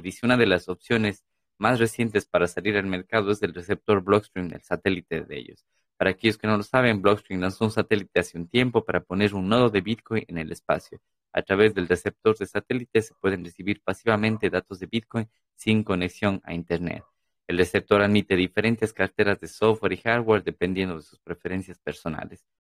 dice una de las opciones más recientes para salir al mercado es el receptor Blockstream, el satélite de ellos. Para aquellos que no lo saben, Blockstream lanzó un satélite hace un tiempo para poner un nodo de Bitcoin en el espacio. A través del receptor de satélite se pueden recibir pasivamente datos de Bitcoin sin conexión a Internet. El receptor admite diferentes carteras de software y hardware dependiendo de sus preferencias personales.